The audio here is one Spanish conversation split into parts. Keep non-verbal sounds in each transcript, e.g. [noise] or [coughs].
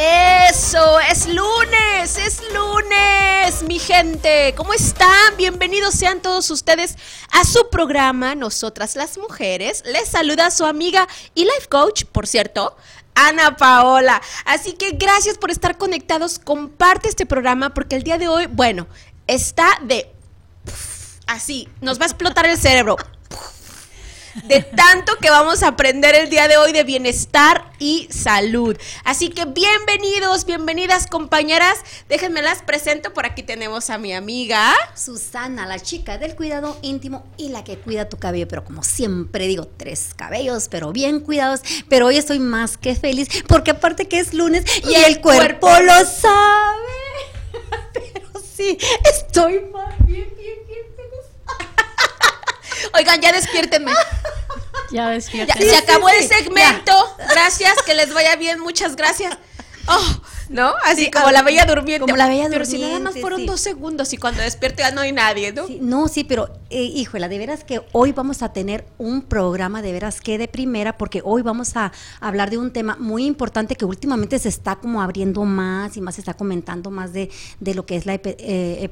Eso, es lunes, es lunes, mi gente. ¿Cómo están? Bienvenidos sean todos ustedes a su programa, Nosotras las Mujeres. Les saluda su amiga y life coach, por cierto, Ana Paola. Así que gracias por estar conectados. Comparte este programa porque el día de hoy, bueno, está de... Así, nos va a explotar el cerebro de tanto que vamos a aprender el día de hoy de bienestar y salud. Así que bienvenidos, bienvenidas compañeras. Déjenme las presento. Por aquí tenemos a mi amiga Susana, la chica del cuidado íntimo y la que cuida tu cabello. Pero como siempre digo, tres cabellos, pero bien cuidados. Pero hoy estoy más que feliz porque aparte que es lunes y, el, cuerpo, lo sabe. [laughs] pero sí, estoy más bien, bien Oigan, ya despiértenme. [laughs] Ya despiértenme. se acabó el segmento. Gracias, que les vaya bien. Muchas gracias. Oh, ¿no? Así como la bella durmiente. Como la bella Pero si nada más fueron dos segundos y cuando despierte ya no hay nadie, ¿no? no, sí, pero eh, híjole, de veras que hoy vamos a tener un programa de veras que de primera, porque hoy vamos a hablar de un tema muy importante que últimamente se está como abriendo más y más se está comentando más de, de lo que es la eh,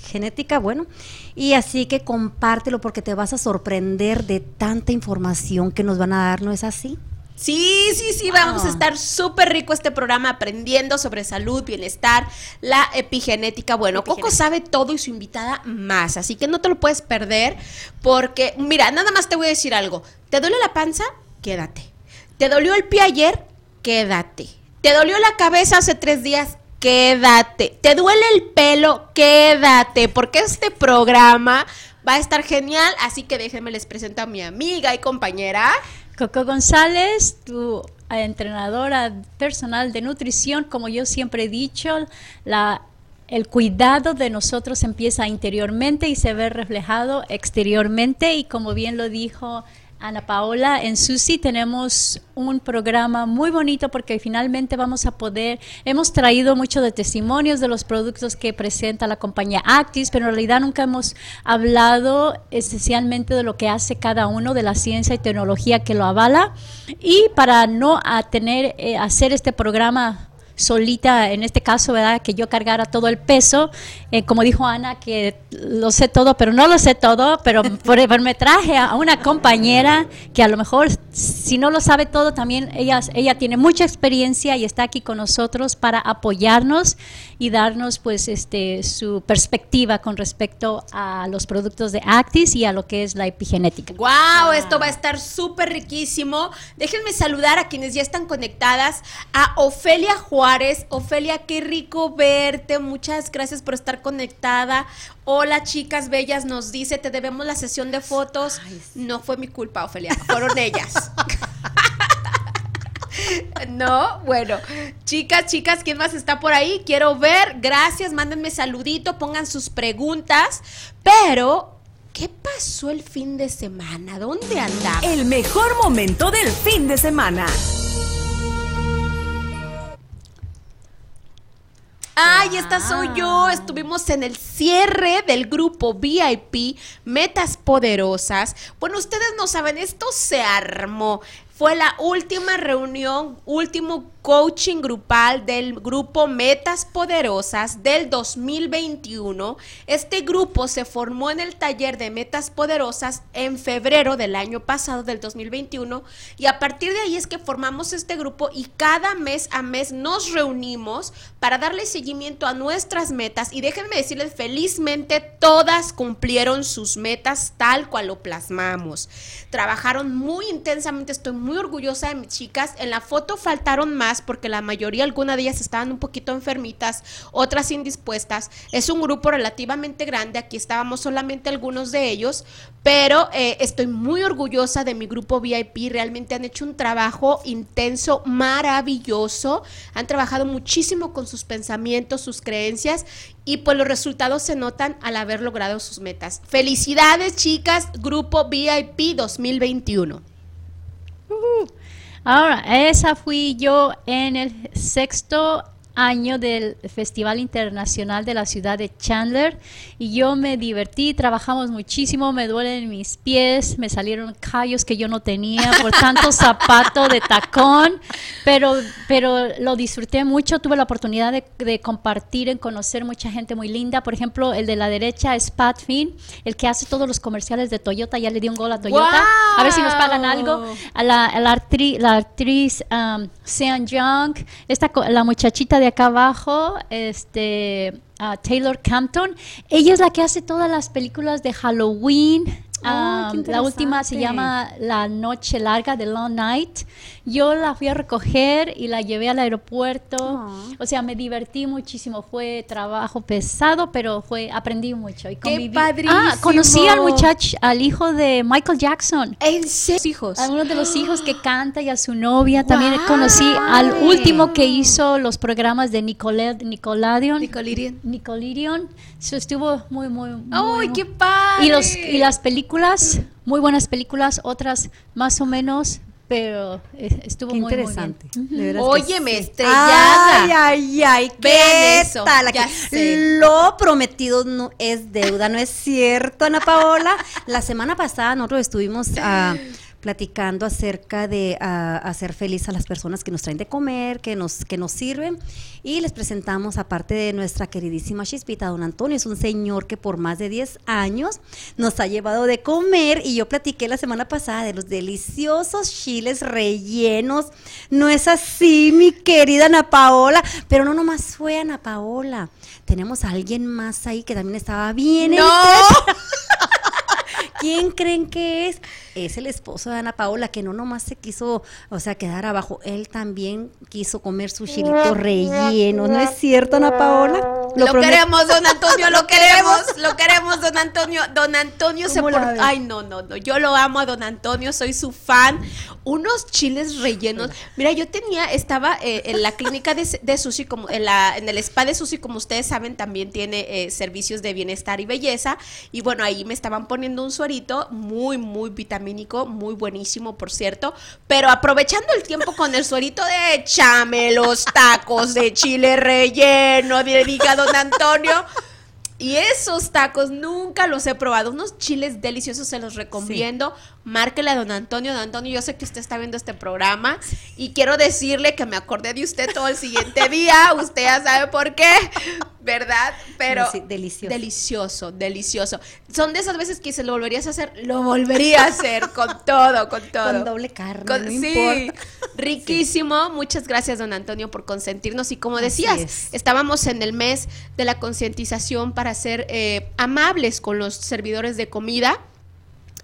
genética. bueno. Y así que compártelo porque te vas a sorprender de tanta información que nos van a dar, ¿no es así? Sí, sí, sí, vamos a estar súper rico este programa aprendiendo sobre salud, bienestar, la epigenética. Bueno, Coco sabe todo y su invitada más, así que no te lo puedes perder porque, mira, nada más te voy a decir algo. ¿Te duele la panza? Quédate. ¿Te dolió el pie ayer? Quédate. ¿Te dolió la cabeza hace tres días? quédate. ¿Te duele el pelo? Quédate, porque este programa va a estar genial. Así que déjenme les presento a mi amiga y compañera. Coco González, tu entrenadora personal de nutrición, como yo siempre he dicho, la el cuidado de nosotros empieza interiormente y se ve reflejado exteriormente y como bien lo dijo Ana Paola, en Susi tenemos un programa muy bonito porque finalmente vamos a poder, hemos traído mucho de testimonios de los productos que presenta la compañía Actis, pero en realidad nunca hemos hablado esencialmente de lo que hace cada uno, de la ciencia y tecnología que lo avala. Y para no tener, eh, hacer este programa solita, en este caso, ¿verdad? Que yo cargara todo el peso, eh, como dijo Ana, que lo sé todo, pero no lo sé todo, pero [laughs] por, me traje a una compañera que a lo mejor, si no lo sabe todo, también ella, ella tiene mucha experiencia y está aquí con nosotros para apoyarnos y darnos, pues, este, su perspectiva con respecto a los productos de Actis y a lo que es la epigenética. ¡Wow! Esto va a estar súper riquísimo. Déjenme saludar a quienes ya están conectadas, a Ofelia Juárez, Ofelia, qué rico verte. Muchas gracias por estar conectada. Hola, chicas bellas, nos dice, te debemos la sesión de fotos. No fue mi culpa, Ofelia, fueron ellas. [laughs] No, bueno, chicas, chicas, ¿quién más está por ahí? Quiero ver, gracias, mándenme saludito, pongan sus preguntas, pero ¿qué pasó el fin de semana? ¿Dónde andaba? El mejor momento del fin de semana. Ay, esta soy yo. Estuvimos en el cierre del grupo VIP Metas Poderosas. Bueno, ustedes no saben, esto se armó. Fue la última reunión, último coaching grupal del grupo Metas Poderosas del 2021. Este grupo se formó en el taller de Metas Poderosas en febrero del año pasado, del 2021, y a partir de ahí es que formamos este grupo y cada mes a mes nos reunimos para darle seguimiento a nuestras metas y déjenme decirles, felizmente todas cumplieron sus metas tal cual lo plasmamos. Trabajaron muy intensamente, estoy muy orgullosa de mis chicas. En la foto faltaron más porque la mayoría, alguna de ellas estaban un poquito enfermitas, otras indispuestas. Es un grupo relativamente grande, aquí estábamos solamente algunos de ellos, pero eh, estoy muy orgullosa de mi grupo VIP. Realmente han hecho un trabajo intenso, maravilloso. Han trabajado muchísimo con sus pensamientos, sus creencias y pues los resultados se notan al haber logrado sus metas. Felicidades chicas, grupo VIP 2021. Ahora, esa fui yo en el sexto año del Festival Internacional de la ciudad de Chandler. Y yo me divertí, trabajamos muchísimo, me duelen mis pies, me salieron callos que yo no tenía por [laughs] tanto zapato de tacón, pero, pero lo disfruté mucho, tuve la oportunidad de, compartir, en conocer mucha gente muy linda, por ejemplo, el de la derecha es Pat Finn, el que hace todos los comerciales de Toyota, ya le di un gol a Toyota, a ver si nos pagan algo, a la, actriz, la actriz um, Sean Young, esta, la muchachita de acá abajo, este, Taylor Campton. Ella es la que hace todas las películas de Halloween, la última se llama La Noche Larga, The Long Night. Yo la fui a recoger y la llevé al aeropuerto. O sea, me divertí muchísimo. Fue trabajo pesado, pero fue aprendí mucho. Y ¡Qué padrísimo! Ah, conocí al muchacho, al hijo de Michael Jackson. ¿En serio? hijos? A uno de los hijos que canta y a su novia. También conocí al último que hizo los programas de Nicole, Nickelodeon. Nickelodeon. Nickelodeon. Eso estuvo muy, muy, muy ¡Ay, qué padre! Y, los, y las películas, muy buenas películas, otras más o menos, pero eh, estuvo muy interesante. Muy Óyeme, estrellada. Ay, ay, ay, ¿qué eso, tal? Lo prometido no es deuda, ¿no es cierto, Ana Paola? La semana pasada nosotros estuvimos a platicando acerca de ah, hacer feliz a las personas que nos traen de comer, que nos, que nos sirven. Y les presentamos, aparte de nuestra queridísima Chispita, don Antonio, es un señor que por más de 10 años nos ha llevado de comer. Y yo platiqué la semana pasada de los deliciosos chiles rellenos. No es así, mi querida Ana Paola. Pero no nomás fue Ana Paola. Tenemos a alguien más ahí que también estaba bien. ¡No! [laughs] ¿Quién creen que es? Es el esposo de Ana Paola, que no nomás se quiso, o sea, quedar abajo, él también quiso comer su chilito relleno. ¿No es cierto, Ana Paola? Lo, queremos, don Antonio, lo [laughs] queremos, lo queremos, don Antonio. Don Antonio se por... Ay, no, no, no. Yo lo amo a don Antonio, soy su fan. Unos chiles rellenos. Mira, yo tenía, estaba eh, en la clínica de, de Susi, como en, la, en el spa de Susi, como ustedes saben, también tiene eh, servicios de bienestar y belleza. Y bueno, ahí me estaban poniendo un suerito muy, muy muy buenísimo, por cierto. Pero aprovechando el tiempo con el suerito de échame los tacos de chile relleno, de don Antonio. Y esos tacos nunca los he probado. Unos chiles deliciosos se los recomiendo. Márquele a don Antonio. Don Antonio, yo sé que usted está viendo este programa y quiero decirle que me acordé de usted todo el siguiente [laughs] día. Usted ya sabe por qué, ¿verdad? Pero delicioso. Delicioso, delicioso. Son de esas veces que se lo volverías a hacer, lo volvería a hacer [laughs] con todo, con todo. Con doble carne. sí, riquísimo. Muchas gracias, don Antonio, por consentirnos. Y como decías, estábamos en el mes de la concientización para ser eh, amables con los servidores de comida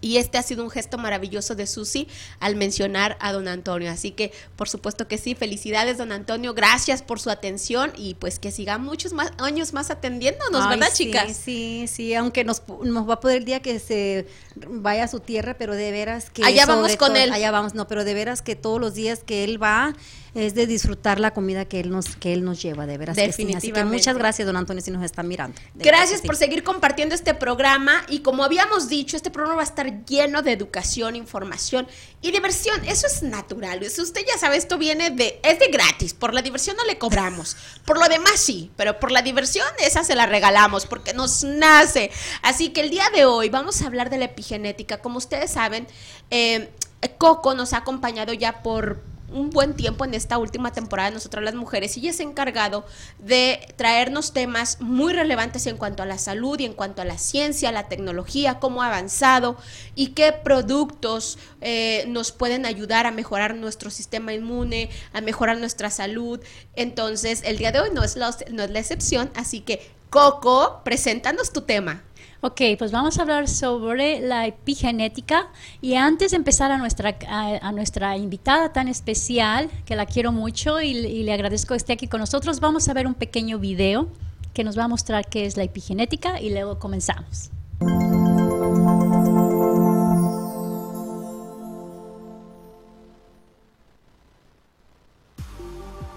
y este ha sido un gesto maravilloso de Susi al mencionar a don Antonio. Así que, por supuesto que sí, felicidades, don Antonio. Gracias por su atención y pues que siga muchos más años más atendiéndonos, ¿verdad, chicas? Sí, sí, aunque nos, nos va a poder el día que se vaya a su tierra, pero de veras que. Allá vamos con él. Allá vamos, no, pero de veras que todos los días que él va es de disfrutar la comida que él nos que él nos lleva, de veras Definitivamente. Que muchas gracias, don Antonio, si nos están mirando. Gracias por seguir compartiendo este programa y como habíamos dicho, este programa va a estar lleno de educación, información y diversión. Eso es natural. Eso usted ya sabe, esto viene de es de gratis. Por la diversión no le cobramos. Por lo demás sí, pero por la diversión esa se la regalamos porque nos nace. Así que el día de hoy vamos a hablar de la epigenética. Como ustedes saben, eh, Coco nos ha acompañado ya por un buen tiempo en esta última temporada Nosotras las Mujeres y es encargado de traernos temas muy relevantes en cuanto a la salud y en cuanto a la ciencia, la tecnología, cómo ha avanzado y qué productos eh, nos pueden ayudar a mejorar nuestro sistema inmune, a mejorar nuestra salud. Entonces, el día de hoy no es la, no es la excepción, así que Coco, preséntanos tu tema. Ok, pues vamos a hablar sobre la epigenética y antes de empezar a nuestra, a, nuestra invitada tan especial, que la quiero mucho y, y, le agradezco que esté aquí con nosotros, vamos a ver un pequeño video que nos va a mostrar qué es la epigenética y luego comenzamos.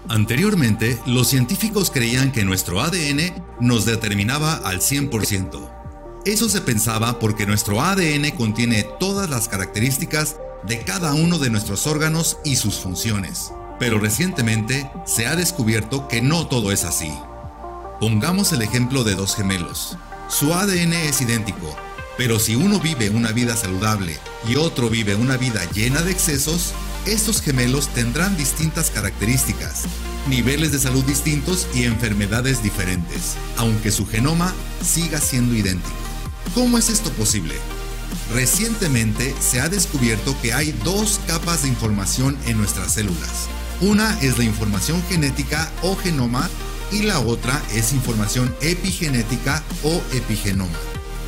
Anteriormente, los científicos creían que nuestro ADN nos determinaba al 100%. Eso se pensaba porque nuestro ADN contiene todas las características de cada uno de nuestros órganos y sus funciones. Pero recientemente se ha descubierto que no todo es así. Pongamos el ejemplo de dos gemelos. Su ADN es idéntico, pero si uno vive una vida saludable y otro vive una vida llena de excesos, estos gemelos tendrán distintas características, niveles de salud distintos y enfermedades diferentes, aunque su genoma siga siendo idéntico. ¿Cómo es esto posible? Recientemente se ha descubierto que hay dos capas de información en nuestras células. Una es la información genética o genoma y la otra es información epigenética o epigenoma.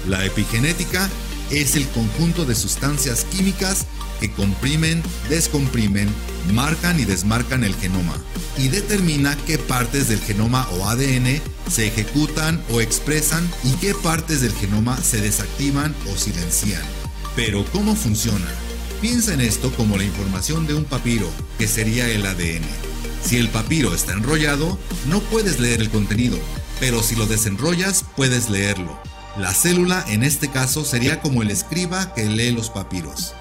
La epigenética es el conjunto de sustancias químicas que comprimen, descomprimen, marcan y desmarcan el genoma y determina qué partes del genoma o ADN se ejecutan o expresan y qué partes del genoma se desactivan o silencian. Pero ¿cómo funciona? Piensa en esto como la información de un papiro, que sería el ADN. Si el papiro está enrollado, no puedes leer el contenido, pero si lo desenrollas, puedes leerlo. La célula en este caso sería como el escriba que lee los papiros.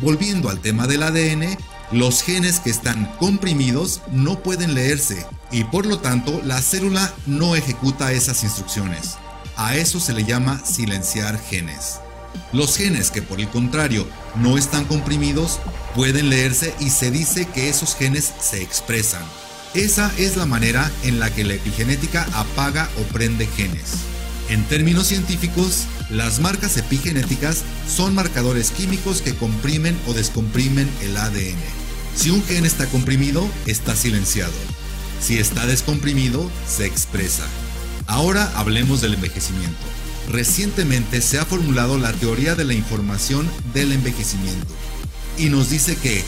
Volviendo al tema del ADN, los genes que están comprimidos no pueden leerse y por lo tanto la célula no ejecuta esas instrucciones. A eso se le llama silenciar genes. Los genes que por el contrario no están comprimidos pueden leerse y se dice que esos genes se expresan. Esa es la manera en la que la epigenética apaga o prende genes. En términos científicos, las marcas epigenéticas son marcadores químicos que comprimen o descomprimen el ADN. Si un gen está comprimido, está silenciado. Si está descomprimido, se expresa. Ahora hablemos del envejecimiento. Recientemente se ha formulado la teoría de la información del envejecimiento y nos dice que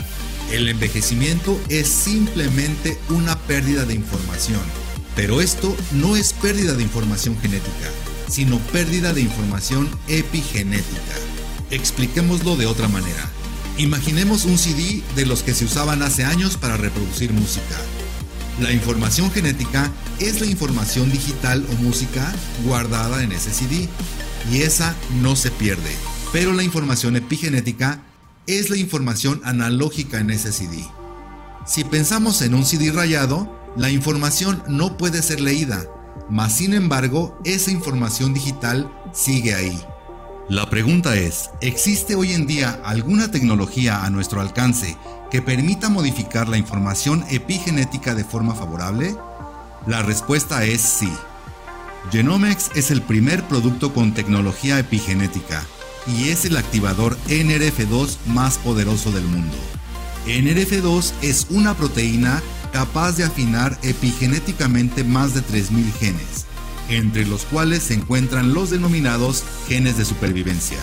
el envejecimiento es simplemente una pérdida de información, pero esto no es pérdida de información genética, sino pérdida de información epigenética. Expliquémoslo de otra manera. Imaginemos un CD de los que se usaban hace años para reproducir música. La información genética es la información digital o música guardada en ese CD y esa no se pierde. Pero la información epigenética es la información analógica en ese CD. Si pensamos en un CD rayado, la información no puede ser leída, mas sin embargo, esa información digital sigue ahí. La pregunta es, ¿existe hoy en día alguna tecnología a nuestro alcance que permita modificar la información epigenética de forma favorable? La respuesta es sí. Genomics es el primer producto con tecnología epigenética y es el activador NRF2 más poderoso del mundo. NRF2 es una proteína capaz de afinar epigenéticamente más de 3.000 genes, entre los cuales se encuentran los denominados genes de supervivencia.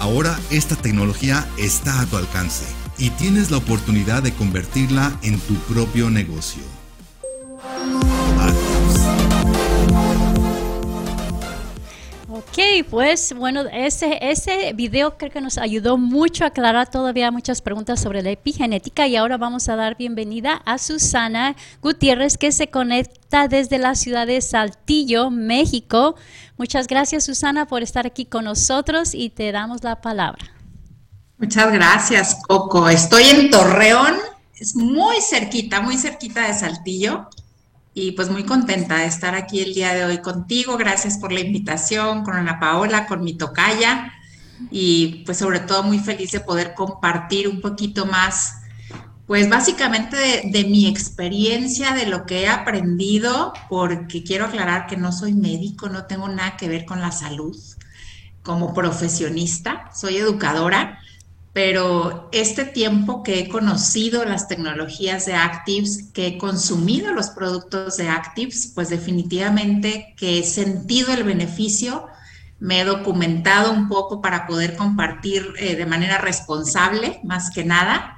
Ahora esta tecnología está a tu alcance y tienes la oportunidad de convertirla en tu propio negocio. Ok, pues bueno, ese, ese video creo que nos ayudó mucho a aclarar todavía muchas preguntas sobre la epigenética y ahora vamos a dar bienvenida a Susana Gutiérrez que se conecta desde la ciudad de Saltillo, México. Muchas gracias Susana por estar aquí con nosotros y te damos la palabra. Muchas gracias Coco. Estoy en Torreón, es muy cerquita, muy cerquita de Saltillo y pues muy contenta de estar aquí el día de hoy contigo. Gracias por la invitación, con Ana Paola, con mi tocaya. Y pues sobre todo muy feliz de poder compartir un poquito más, pues básicamente de, mi experiencia, de lo que he aprendido, porque quiero aclarar que no soy médico, no tengo nada que ver con la salud como profesionista, soy educadora, pero este tiempo que he conocido las tecnologías de Actives, que he consumido los productos de Actives, pues definitivamente que he sentido el beneficio, me he documentado un poco para poder compartir eh, de manera responsable, más que nada,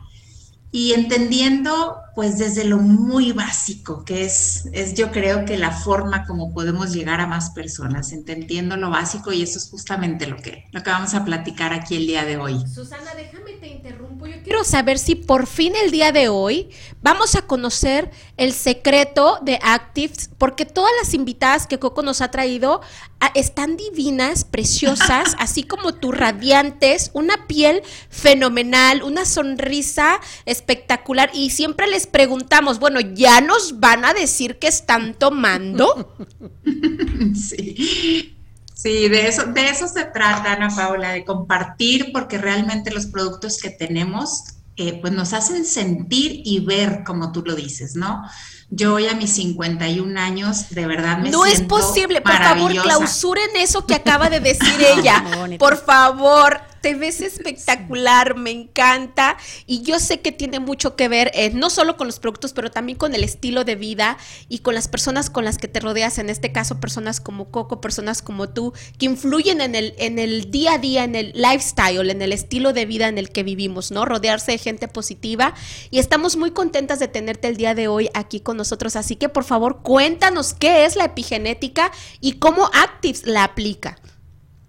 y entendiendo pues desde lo muy básico, que es, es yo creo que la forma como podemos llegar a más personas, entendiendo lo básico y eso es justamente lo que, lo que vamos a platicar aquí el día de hoy. Susana, déjame te interrumpo. Yo quiero saber si por fin el día de hoy vamos a conocer el secreto de Actives, porque todas las invitadas que Coco nos ha traído ah, están divinas, preciosas, [laughs] así como tú, radiantes, una piel fenomenal, una sonrisa espectacular y siempre les preguntamos, bueno, ¿ya nos van a decir que están tomando? [laughs] Sí. Sí, de eso, de eso se trata, Ana Paula, de compartir, porque realmente los productos que tenemos, eh, pues nos hacen sentir y ver, como tú lo dices, ¿no? Yo hoy a mis 51 años, de verdad me No es posible, por favor, clausuren eso que [laughs] acaba de decir ella. por favor, te ves espectacular, me encanta. Y yo sé que tiene mucho que ver, eh, no solo con los productos, pero también con el estilo de vida y con las personas con las que te rodeas, en este caso personas como Coco, personas como tú, que influyen en el, en el día a día, en el lifestyle, en el estilo de vida en el que vivimos, ¿no? Rodearse de gente positiva. Y estamos muy contentas de tenerte el día de hoy aquí con nosotros. Así que por favor, cuéntanos qué es la epigenética y cómo Actives la aplica.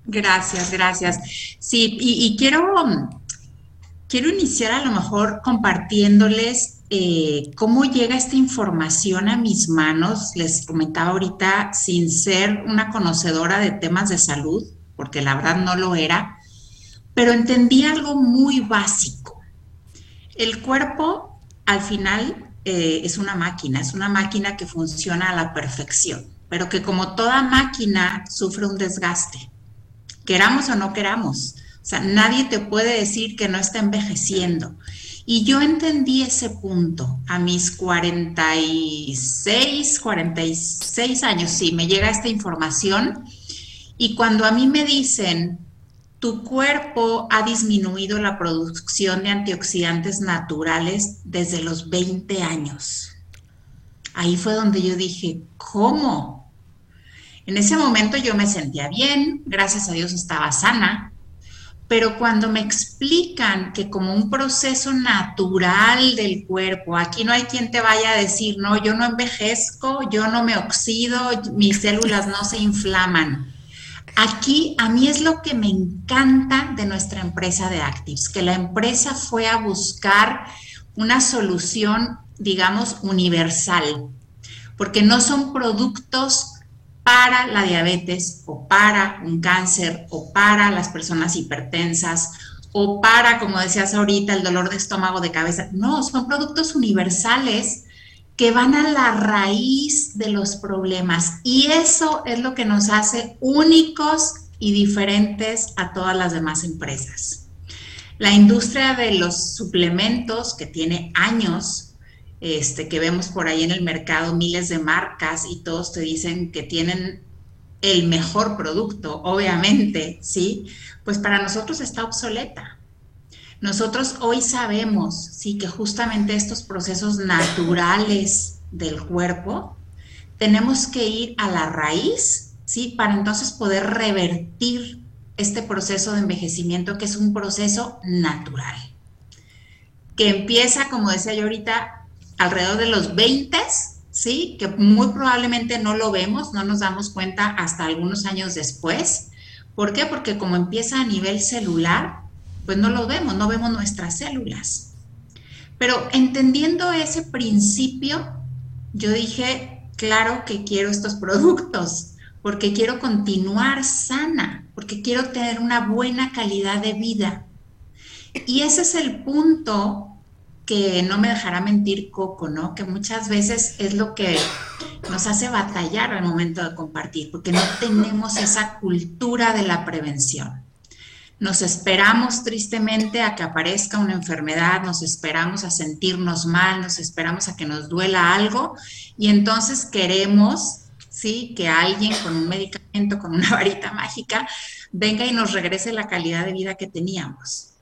Gracias, gracias. Sí, y, quiero, quiero iniciar a lo mejor compartiéndoles eh, cómo llega esta información a mis manos. Les comentaba ahorita, sin ser una conocedora de temas de salud, porque la verdad no lo era, pero entendí algo muy básico. El cuerpo, al final, eh, es una máquina, es una máquina que funciona a la perfección, pero que como toda máquina sufre un desgaste queramos o no queramos. O sea, nadie te puede decir que no está envejeciendo. Y yo entendí ese punto a mis 46, 46 años, sí, me llega esta información. Y cuando a mí me dicen, tu cuerpo ha disminuido la producción de antioxidantes naturales desde los 20 años. Ahí fue donde yo dije, ¿cómo? En ese momento yo me sentía bien, gracias a Dios estaba sana, pero cuando me explican que como un proceso natural del cuerpo, aquí no hay quien te vaya a decir, no, yo no envejezco, yo no me oxido, mis células no se inflaman. Aquí a mí es lo que me encanta de nuestra empresa de Actives, que la empresa fue a buscar una solución, digamos, universal, porque no son productos para la diabetes o para un cáncer o para las personas hipertensas o para, como decías ahorita, el dolor de estómago, de cabeza. No, son productos universales que van a la raíz de los problemas y eso es lo que nos hace únicos y diferentes a todas las demás empresas. La industria de los suplementos, que tiene años este, que vemos por ahí en el mercado miles de marcas y todos te dicen que tienen el mejor producto, obviamente, ¿sí? Pues para nosotros está obsoleta. Nosotros hoy sabemos, sí, que justamente estos procesos naturales del cuerpo tenemos que ir a la raíz, ¿sí? Para entonces poder revertir este proceso de envejecimiento que es un proceso natural, que empieza, como decía yo ahorita, alrededor de los 20, ¿sí? Que muy probablemente no lo vemos, no nos damos cuenta hasta algunos años después. ¿Por qué? Porque como empieza a nivel celular, pues no lo vemos, no vemos nuestras células. Pero entendiendo ese principio, yo dije, claro que quiero estos productos, porque quiero continuar sana, porque quiero tener una buena calidad de vida. Y ese es el punto que no me dejará mentir Coco, ¿no? Que muchas veces es lo que nos hace batallar al momento de compartir, porque no tenemos esa cultura de la prevención. Nos esperamos tristemente a que aparezca una enfermedad, nos esperamos a sentirnos mal, nos esperamos a que nos duela algo y entonces queremos, ¿sí? Que alguien con un medicamento, con una [laughs] varita mágica, venga y nos regrese la calidad de vida que teníamos.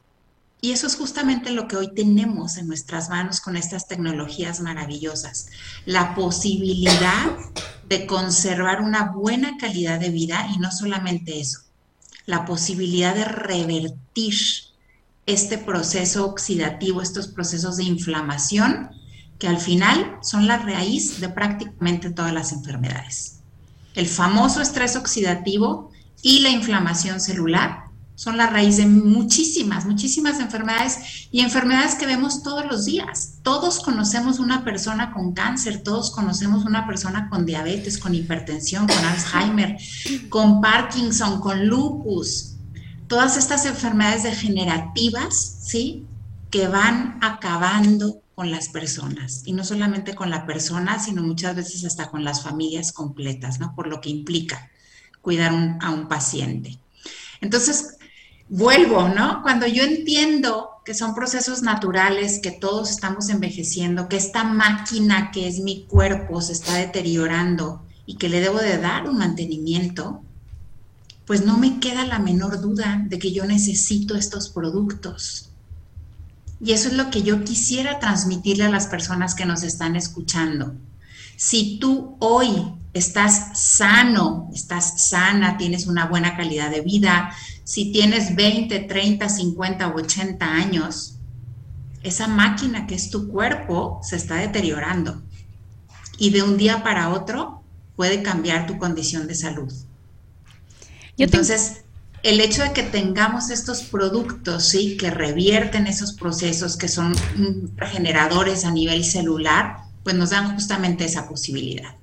Y eso es justamente lo que hoy tenemos en nuestras manos con estas tecnologías maravillosas. La posibilidad de conservar una buena calidad de vida y no solamente eso, la posibilidad de revertir este proceso oxidativo, estos procesos de inflamación, que al final son la raíz de prácticamente todas las enfermedades. El famoso estrés oxidativo y la inflamación celular son la raíz de muchísimas, muchísimas enfermedades y enfermedades que vemos todos los días. Todos conocemos una persona con cáncer, todos conocemos una persona con diabetes, con hipertensión, con Alzheimer, con Parkinson, con lupus. Todas estas enfermedades degenerativas, ¿sí? Que van acabando con las personas y no solamente con la persona, sino muchas veces hasta con las familias completas, ¿no? Por lo que implica cuidar a un paciente. Entonces, vuelvo, ¿no? Cuando yo entiendo que son procesos naturales, que todos estamos envejeciendo, que esta máquina que es mi cuerpo se está deteriorando y que le debo de dar un mantenimiento, pues no me queda la menor duda de que yo necesito estos productos. Y eso es lo que yo quisiera transmitirle a las personas que nos están escuchando. Si tú hoy estás sano, estás sana, tienes una buena calidad de vida, si tienes 20, 30, 50 o 80 años, esa máquina que es tu cuerpo se está deteriorando y de un día para otro puede cambiar tu condición de salud. Entonces, el hecho de que tengamos estos productos, ¿sí? Que revierten esos procesos, que son regeneradores a nivel celular, pues nos dan justamente esa posibilidad.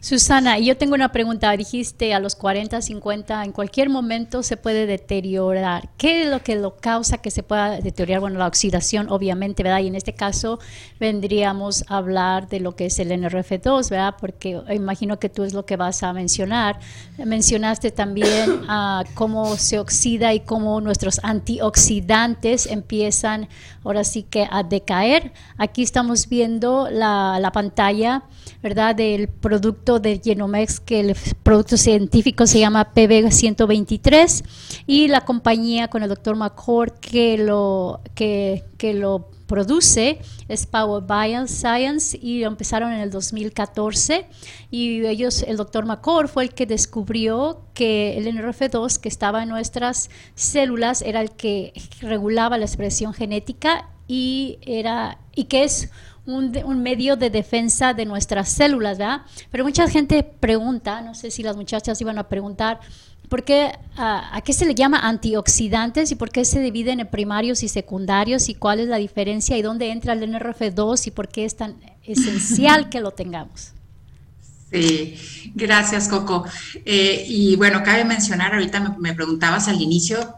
Susana, yo tengo una pregunta. Dijiste a los 40, 50, en cualquier momento se puede deteriorar. ¿Qué es lo que lo causa que se pueda deteriorar? Bueno, la oxidación, obviamente, ¿verdad? Y en este caso vendríamos a hablar de lo que es el NRF2, ¿verdad? Porque imagino que tú es lo que vas a mencionar. Mencionaste también [coughs] ah, cómo se oxida y cómo nuestros antioxidantes empiezan ahora sí que a decaer. Aquí estamos viendo la, la pantalla, ¿verdad? Del producto de Genomex, que el producto científico se llama PB123, y la compañía con el doctor McCord que lo, que, lo produce es Power Science y empezaron en el 2014 y ellos, el doctor McCord fue el que descubrió que el NRF2 que estaba en nuestras células era el que regulaba la expresión genética y era y que es un, medio de defensa de nuestras células, ¿verdad? Pero mucha gente pregunta, no sé si las muchachas iban a preguntar, ¿por qué, a, qué se le llama antioxidantes y por qué se dividen en primarios y secundarios y cuál es la diferencia y dónde entra el NRF2 y por qué es tan esencial que lo tengamos? Sí, gracias Coco. Eh, y bueno, cabe mencionar, ahorita me, me preguntabas al inicio,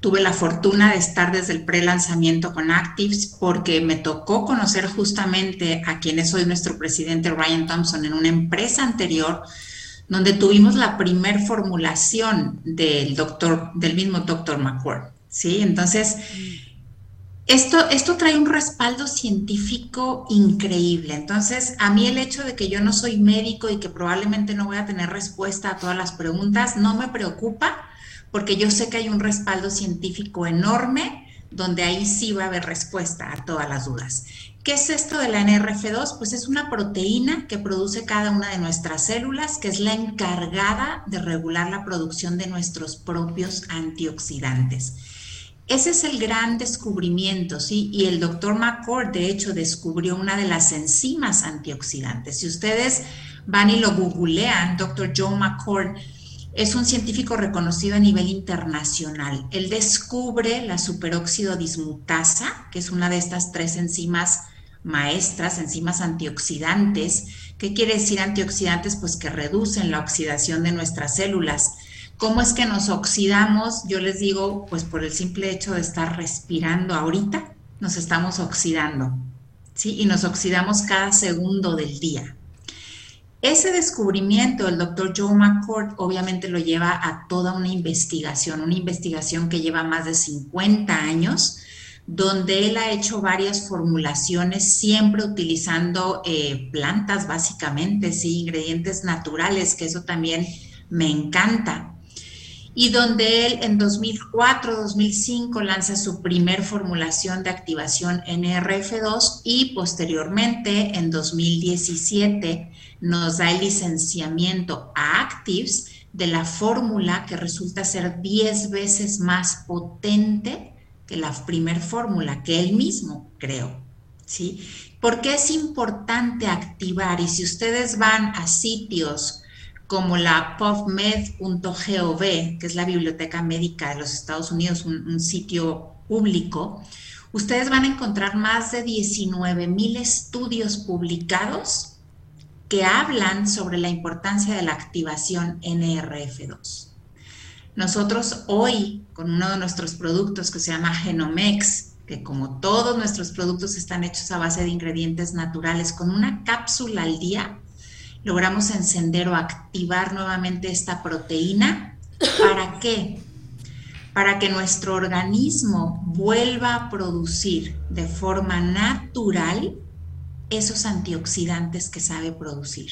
Tuve la fortuna de estar desde el pre-lanzamiento con Actives porque me tocó conocer justamente a quien es hoy nuestro presidente Ryan Thompson en una empresa anterior donde tuvimos la primer formulación del doctor, del mismo doctor McCord, ¿sí? Entonces, esto, esto trae un respaldo científico increíble. Entonces, a mí el hecho de que yo no soy médico y que probablemente no voy a tener respuesta a todas las preguntas no me preocupa porque yo sé que hay un respaldo científico enorme donde ahí sí va a haber respuesta a todas las dudas. ¿Qué es esto de la NRF2? Pues es una proteína que produce cada una de nuestras células, que es la encargada de regular la producción de nuestros propios antioxidantes. Ese es el gran descubrimiento, ¿sí? Y el doctor McCord, de hecho, descubrió una de las enzimas antioxidantes. Si ustedes van y lo googlean, doctor Joe McCord, es un científico reconocido a nivel internacional. Él descubre la superóxido dismutasa, que es una de estas tres enzimas maestras, enzimas antioxidantes. ¿Qué quiere decir antioxidantes? Pues que reducen la oxidación de nuestras células. ¿Cómo es que nos oxidamos? Yo les digo, pues por el simple hecho de estar respirando ahorita, nos estamos oxidando, ¿sí? Y nos oxidamos cada segundo del día. Ese descubrimiento del doctor Joe McCord obviamente lo lleva a toda una investigación, una investigación que lleva más de 50 años, donde él ha hecho varias formulaciones, siempre utilizando eh, plantas básicamente, sí, ingredientes naturales, que eso también me encanta. Y donde él en 2004-2005 lanza su primer formulación de activación NRF2 y posteriormente en 2017 nos da el licenciamiento a Actives de la fórmula que resulta ser 10 veces más potente que la primer fórmula que él mismo creó. ¿sí? ¿Por qué es importante activar? Y si ustedes van a sitios como la PubMed.gov, que es la Biblioteca Médica de los Estados Unidos, un, sitio público, ustedes van a encontrar más de 19 mil estudios publicados que hablan sobre la importancia de la activación NRF2. Nosotros hoy, con uno de nuestros productos que se llama Genomex, que como todos nuestros productos están hechos a base de ingredientes naturales, con una cápsula al día logramos encender o activar nuevamente esta proteína. ¿Para qué? Para que nuestro organismo vuelva a producir de forma natural esos antioxidantes que sabe producir.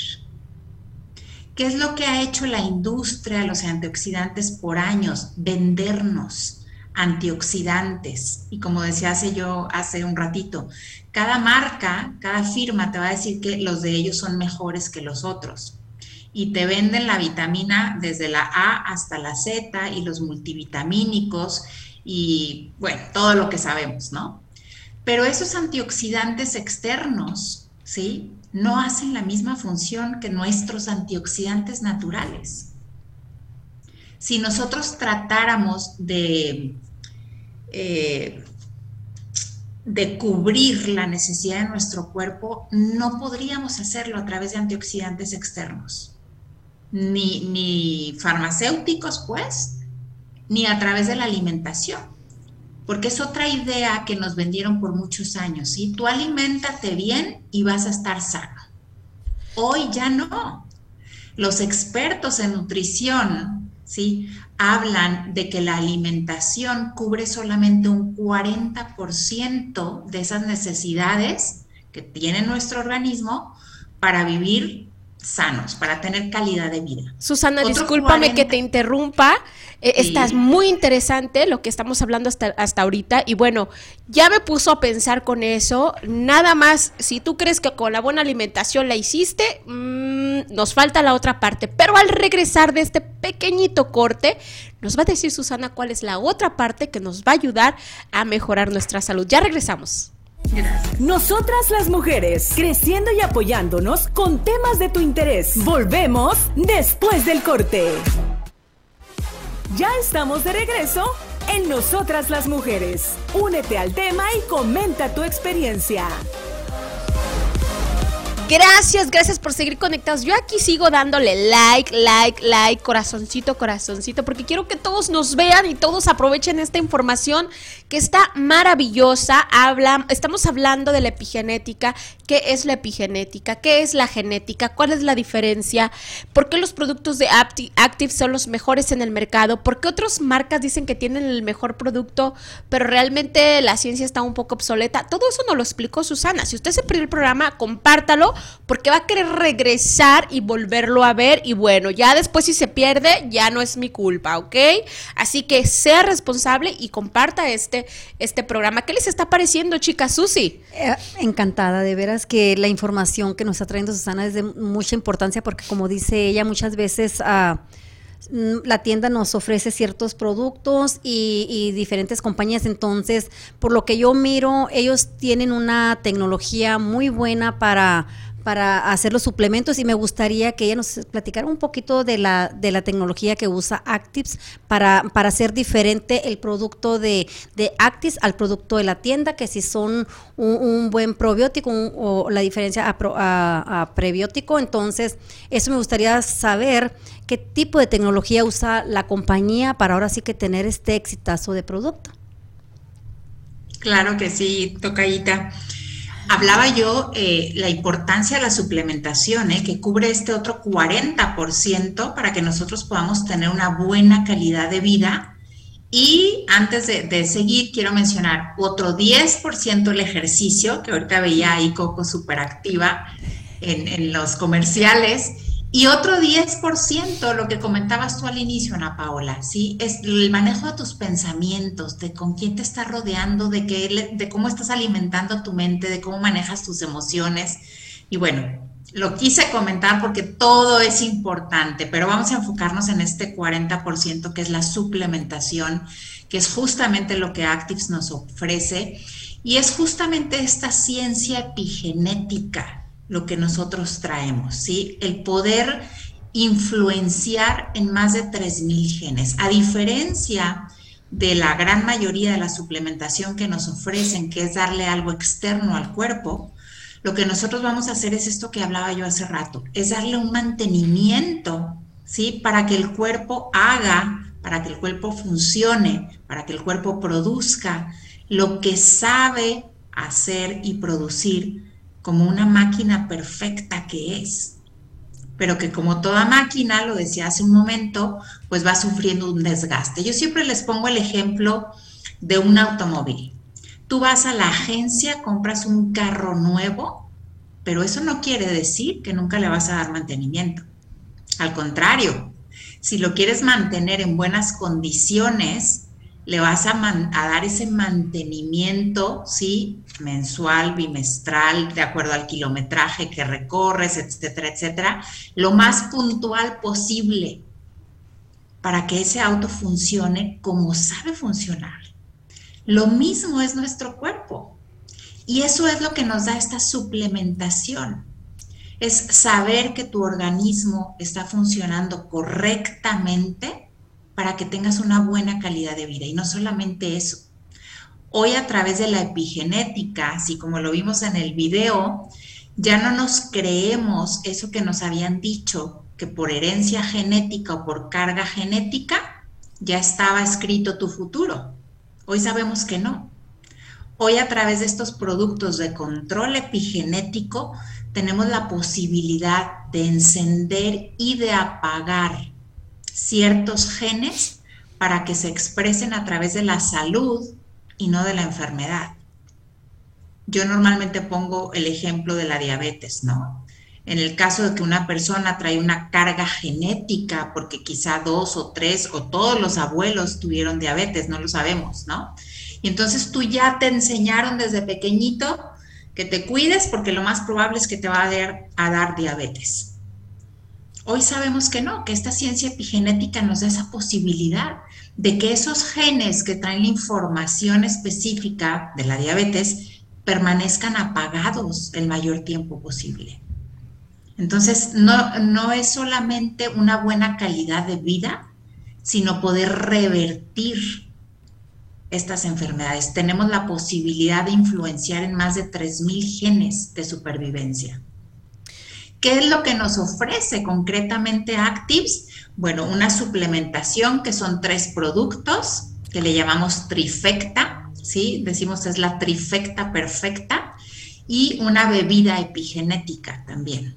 ¿Qué es lo que ha hecho la industria los antioxidantes por años? Vendernos antioxidantes. Y como decía hace yo hace un ratito, cada marca, cada firma te va a decir que los de ellos son mejores que los otros. Y te venden la vitamina desde la A hasta la Z y los multivitamínicos y bueno, todo lo que sabemos, ¿no? Pero esos antioxidantes externos, ¿sí? No hacen la misma función que nuestros antioxidantes naturales. Si nosotros tratáramos de eh, de cubrir la necesidad de nuestro cuerpo, no podríamos hacerlo a través de antioxidantes externos, ni, ni farmacéuticos, pues, ni a través de la alimentación, porque es otra idea que nos vendieron por muchos años, ¿sí? Tú aliméntate bien y vas a estar sano. Hoy ya no. Los expertos en nutrición, ¿sí? Hablan de que la alimentación cubre solamente un 40% de esas necesidades que tiene nuestro organismo para vivir sanos, para tener calidad de vida. Susana, discúlpame que te interrumpa. Eh, estás muy interesante lo que estamos hablando hasta, hasta ahorita y bueno, ya me puso a pensar con eso. Nada más, si tú crees que con la buena alimentación la hiciste, mm, nos falta la otra parte. Pero al regresar de este pequeñito corte, nos va a decir Susana cuál es la otra parte que nos va a ayudar a mejorar nuestra salud. Ya regresamos. Nosotras las mujeres, creciendo y apoyándonos con temas de tu interés. Volvemos después del corte. Ya estamos de regreso en Nosotras las mujeres. Únete al tema y comenta tu experiencia. Gracias, gracias por seguir conectados. Yo aquí sigo dándole like, like, like, corazoncito, corazoncito, porque quiero que todos nos vean y todos aprovechen esta información que está maravillosa. Habla, estamos hablando de la epigenética. ¿Qué es la epigenética? ¿Qué es la genética? ¿Cuál es la diferencia? ¿Por qué los productos de Active son los mejores en el mercado? ¿Por qué otras marcas dicen que tienen el mejor producto, pero realmente la ciencia está un poco obsoleta? Todo eso nos lo explicó Susana. Si usted se perdió el programa, compártalo porque va a querer regresar y volverlo a ver y bueno, ya después si se pierde ya no es mi culpa, ¿ok? Así que sea responsable y comparta este, este programa. ¿Qué les está pareciendo, chica Susi? Eh, encantada, de veras que la información que nos está trayendo Susana es de mucha importancia porque como dice ella muchas veces... Uh, la tienda nos ofrece ciertos productos y, diferentes compañías, entonces, por lo que yo miro, ellos tienen una tecnología muy buena para para hacer los suplementos y me gustaría que ella nos platicara un poquito de la, de la tecnología que usa Actives para, para hacer diferente el producto de, de Actives al producto de la tienda, que si son un, buen probiótico o la diferencia a, prebiótico. Entonces, eso me gustaría saber qué tipo de tecnología usa la compañía para ahora sí que tener este exitazo de producto. Claro que sí, Tocayita hablaba yo eh, la importancia de la suplementación, eh, que cubre este otro 40% para que nosotros podamos tener una buena calidad de vida. Y antes de, seguir, quiero mencionar otro 10% el ejercicio, que ahorita veía ahí Coco súper activa en, en los comerciales. Y otro 10%, lo que comentabas tú al inicio, Ana Paola, ¿sí? Es el manejo de tus pensamientos, de con quién te estás rodeando, de, qué, de cómo estás alimentando tu mente, de cómo manejas tus emociones. Y bueno, lo quise comentar porque todo es importante, pero vamos a enfocarnos en este 40% que es la suplementación, que es justamente lo que Actives nos ofrece. Y es justamente esta ciencia epigenética lo que nosotros traemos, ¿sí? El poder influenciar en más de 3.000 genes. A diferencia de la gran mayoría de la suplementación que nos ofrecen, que es darle algo externo al cuerpo, lo que nosotros vamos a hacer es esto que hablaba yo hace rato, es darle un mantenimiento, ¿sí? Para que el cuerpo haga, para que el cuerpo funcione, para que el cuerpo produzca lo que sabe hacer y producir como una máquina perfecta que es, pero que como toda máquina, lo decía hace un momento, pues va sufriendo un desgaste. Yo siempre les pongo el ejemplo de un automóvil. Tú vas a la agencia, compras un carro nuevo, pero eso no quiere decir que nunca le vas a dar mantenimiento. Al contrario, si lo quieres mantener en buenas condiciones, le vas a, dar ese mantenimiento, ¿sí? Mensual, bimestral, de acuerdo al kilometraje que recorres, etcétera, etcétera, lo más puntual posible para que ese auto funcione como sabe funcionar. Lo mismo es nuestro cuerpo. Y eso es lo que nos da esta suplementación. Es saber que tu organismo está funcionando correctamente para que tengas una buena calidad de vida. Y no solamente eso. Hoy a través de la epigenética, así como lo vimos en el video, ya no nos creemos eso que nos habían dicho, que por herencia genética o por carga genética ya estaba escrito tu futuro. Hoy sabemos que no. Hoy a través de estos productos de control epigenético tenemos la posibilidad de encender y de apagar ciertos genes para que se expresen a través de la salud y no de la enfermedad. Yo normalmente pongo el ejemplo de la diabetes, ¿no? En el caso de que una persona trae una carga genética, porque quizá dos o tres o todos los abuelos tuvieron diabetes, no lo sabemos, ¿no? Y entonces tú ya te enseñaron desde pequeñito que te cuides porque lo más probable es que te va a dar, a dar diabetes. Hoy sabemos que no, que esta ciencia epigenética nos da esa posibilidad de que esos genes que traen la información específica de la diabetes permanezcan apagados el mayor tiempo posible. Entonces, no, no es solamente una buena calidad de vida, sino poder revertir estas enfermedades. Tenemos la posibilidad de influenciar en más de 3.000 genes de supervivencia. ¿Qué es lo que nos ofrece concretamente Actives? Bueno, una suplementación que son tres productos que le llamamos trifecta, ¿sí? Decimos es la trifecta perfecta y una bebida epigenética también.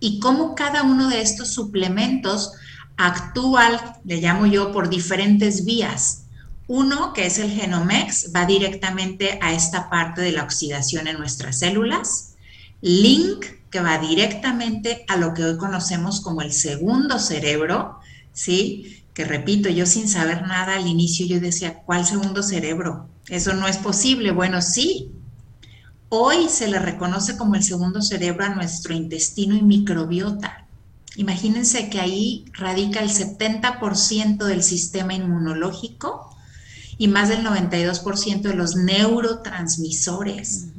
Y cómo cada uno de estos suplementos actúa, le llamo yo, por diferentes vías. Uno, que es el Genomex, va directamente a esta parte de la oxidación en nuestras células. Link, que va directamente a lo que hoy conocemos como el segundo cerebro, ¿sí? Que repito, yo sin saber nada al inicio yo decía, ¿cuál segundo cerebro? Eso no es posible. Bueno, sí. Hoy se le reconoce como el segundo cerebro a nuestro intestino y microbiota. Imagínense que ahí radica el 70% del sistema inmunológico y más del 92% de los neurotransmisores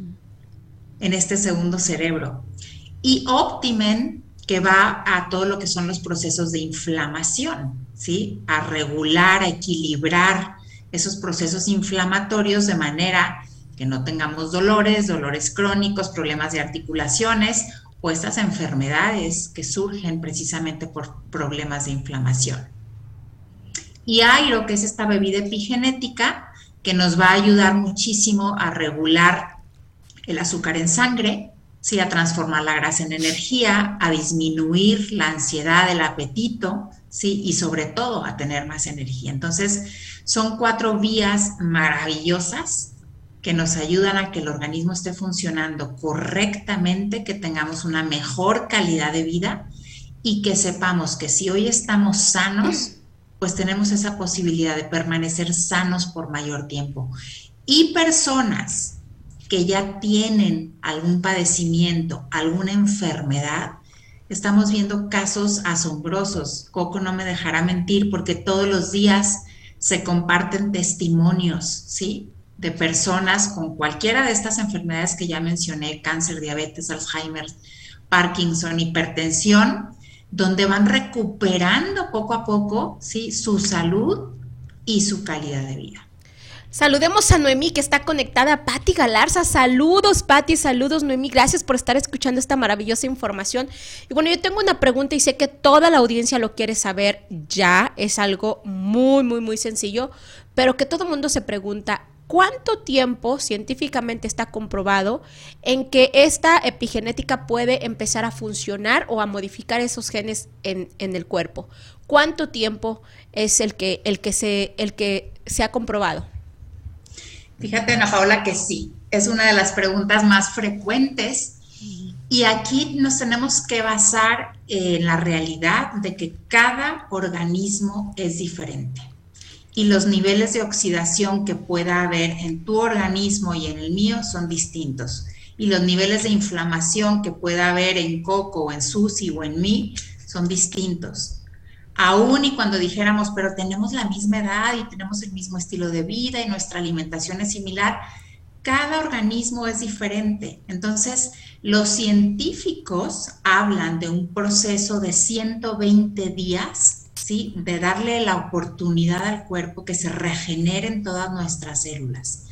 en este segundo cerebro y Optimen, que va a todo lo que son los procesos de inflamación, ¿sí? A regular, a equilibrar esos procesos inflamatorios de manera que no tengamos dolores, dolores crónicos, problemas de articulaciones o estas enfermedades que surgen precisamente por problemas de inflamación. Y Airo, que es esta bebida epigenética que nos va a ayudar muchísimo a regular el azúcar en sangre, ¿sí? a transformar la grasa en energía, a disminuir la ansiedad, el apetito, ¿sí? y sobre todo a tener más energía. Entonces, son cuatro vías maravillosas que nos ayudan a que el organismo esté funcionando correctamente, que tengamos una mejor calidad de vida y que sepamos que si hoy estamos sanos, pues tenemos esa posibilidad de permanecer sanos por mayor tiempo. Y personas que ya tienen algún padecimiento, alguna enfermedad, estamos viendo casos asombrosos. Coco no me dejará mentir porque todos los días se comparten testimonios, ¿sí? De personas con cualquiera de estas enfermedades que ya mencioné, cáncer, diabetes, Alzheimer, Parkinson, hipertensión, donde van recuperando poco a poco, ¿sí? Su salud y su calidad de vida. Saludemos a Noemí que está conectada, Patti Galarza. Saludos, Patti, saludos, Noemí. Gracias por estar escuchando esta maravillosa información. Y bueno, yo tengo una pregunta y sé que toda la audiencia lo quiere saber ya. Es algo muy, muy, muy sencillo, pero que todo el mundo se pregunta, ¿cuánto tiempo científicamente está comprobado en que esta epigenética puede empezar a funcionar o a modificar esos genes en, en el cuerpo? ¿Cuánto tiempo es el que, el que, se, el que se ha comprobado? Fíjate, Ana Paola, que sí, es una de las preguntas más frecuentes. Y aquí nos tenemos que basar en la realidad de que cada organismo es diferente. Y los niveles de oxidación que pueda haber en tu organismo y en el mío son distintos. Y los niveles de inflamación que pueda haber en Coco, en Susi o en mí son distintos aún y cuando dijéramos, pero tenemos la misma edad y tenemos el mismo estilo de vida y nuestra alimentación es similar, cada organismo es diferente. Entonces, los científicos hablan de un proceso de 120 días, ¿sí? De darle la oportunidad al cuerpo que se regeneren todas nuestras células.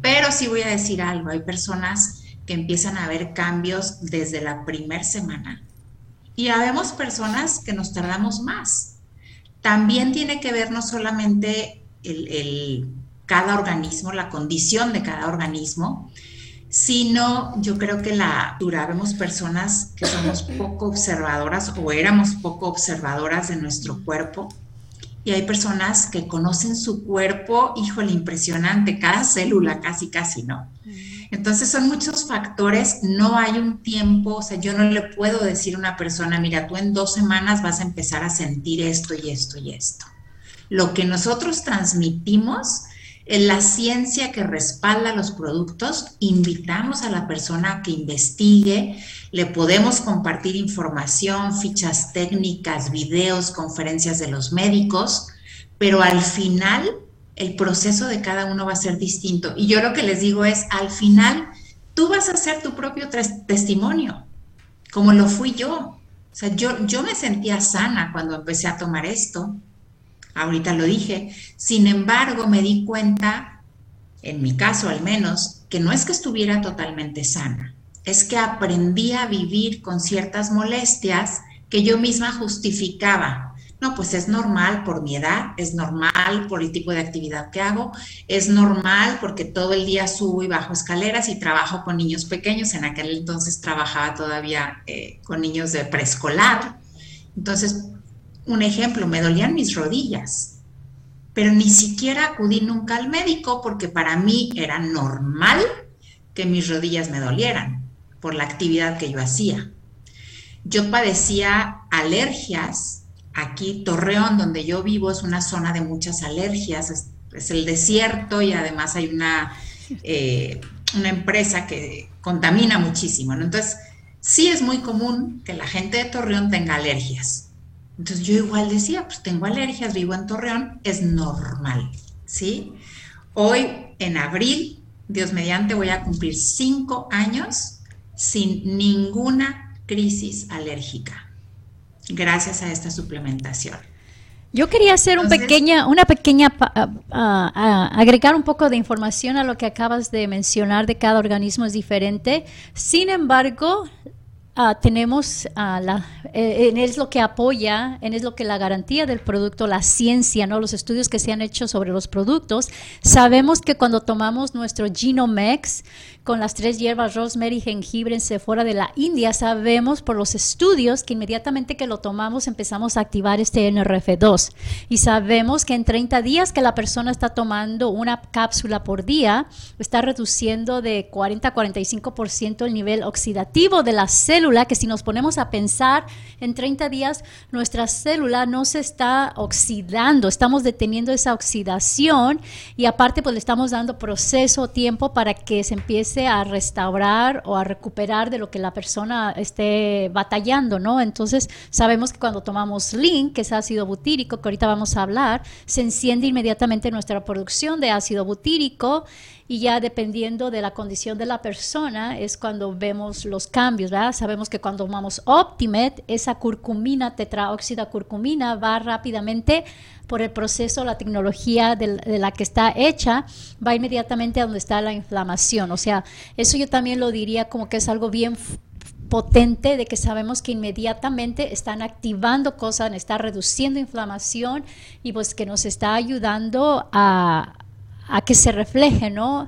Pero sí voy a decir algo, hay personas que empiezan a ver cambios desde la primera semana, y habemos personas que nos tardamos más. También tiene que ver no solamente el, cada organismo, la condición de cada organismo, sino yo creo que la dura, vemos personas que somos poco observadoras o éramos poco observadoras de nuestro cuerpo. Y hay personas que conocen su cuerpo, híjole, impresionante, cada célula casi, casi, ¿no? Entonces son muchos factores, no hay un tiempo, o sea, yo no le puedo decir a una persona, mira, tú en dos semanas vas a empezar a sentir esto y esto y esto. Lo que nosotros transmitimos la ciencia que respalda los productos, invitamos a la persona a que investigue, le podemos compartir información, fichas técnicas, videos, conferencias de los médicos, pero al final el proceso de cada uno va a ser distinto. Y yo lo que les digo es, al final, tú vas a hacer tu propio testimonio, como lo fui yo. O sea, yo, yo me sentía sana cuando empecé a tomar esto. Ahorita lo dije. Sin embargo, me di cuenta, en mi caso al menos, que no es que estuviera totalmente sana, es que aprendí a vivir con ciertas molestias que yo misma justificaba no, pues es normal por mi edad, es normal por el tipo de actividad que hago, es normal porque todo el día subo y bajo escaleras y trabajo con niños pequeños. En aquel entonces trabajaba todavía eh, con niños de preescolar. Entonces, un ejemplo, me dolían mis rodillas, pero ni siquiera acudí nunca al médico porque para mí era normal que mis rodillas me dolieran por la actividad que yo hacía. Yo padecía alergias Aquí Torreón, donde yo vivo, es una zona de muchas alergias, es, el desierto y además hay una, eh, una empresa que contamina muchísimo. Entonces, sí es muy común que la gente de Torreón tenga alergias. Entonces yo igual decía, pues tengo alergias, vivo en Torreón, es normal, ¿sí? Hoy, en abril, Dios mediante, voy a cumplir cinco años sin ninguna crisis alérgica gracias a esta suplementación. Yo quería hacer un pequeña, una pequeña, ah, ah, agregar un poco de información a lo que acabas de mencionar de cada organismo es diferente. Sin embargo, Ah, tenemos uh, la, eh, es lo que apoya, en es lo que la garantía del producto, la ciencia, no los estudios que se han hecho sobre los productos. Sabemos que cuando tomamos nuestro Genomex con las tres hierbas rosemary, jengibre, en fuera de la India, sabemos por los estudios que inmediatamente que lo tomamos empezamos a activar este NRF2 y sabemos que en 30 días que la persona está tomando una cápsula por día, está reduciendo de 40 a 45% el nivel oxidativo de células célula, que si nos ponemos a pensar en 30 días, nuestra célula no se está oxidando, estamos deteniendo esa oxidación y aparte pues le estamos dando proceso, tiempo para que se empiece a restaurar o a recuperar de lo que la persona esté batallando, ¿no? Entonces sabemos que cuando tomamos link, que es ácido butírico, que ahorita vamos a hablar, se enciende inmediatamente nuestra producción de ácido butírico y ya dependiendo de la condición de la persona es cuando vemos los cambios, ¿verdad? Sabemos que cuando tomamos Optimet, esa curcumina, tetraóxida curcumina, va rápidamente por el proceso, la tecnología de, de, la que está hecha, va inmediatamente a donde está la inflamación. O sea, eso yo también lo diría como que es algo bien potente de que sabemos que inmediatamente están activando cosas, está reduciendo inflamación y pues que nos está ayudando a, a que se refleje, ¿no?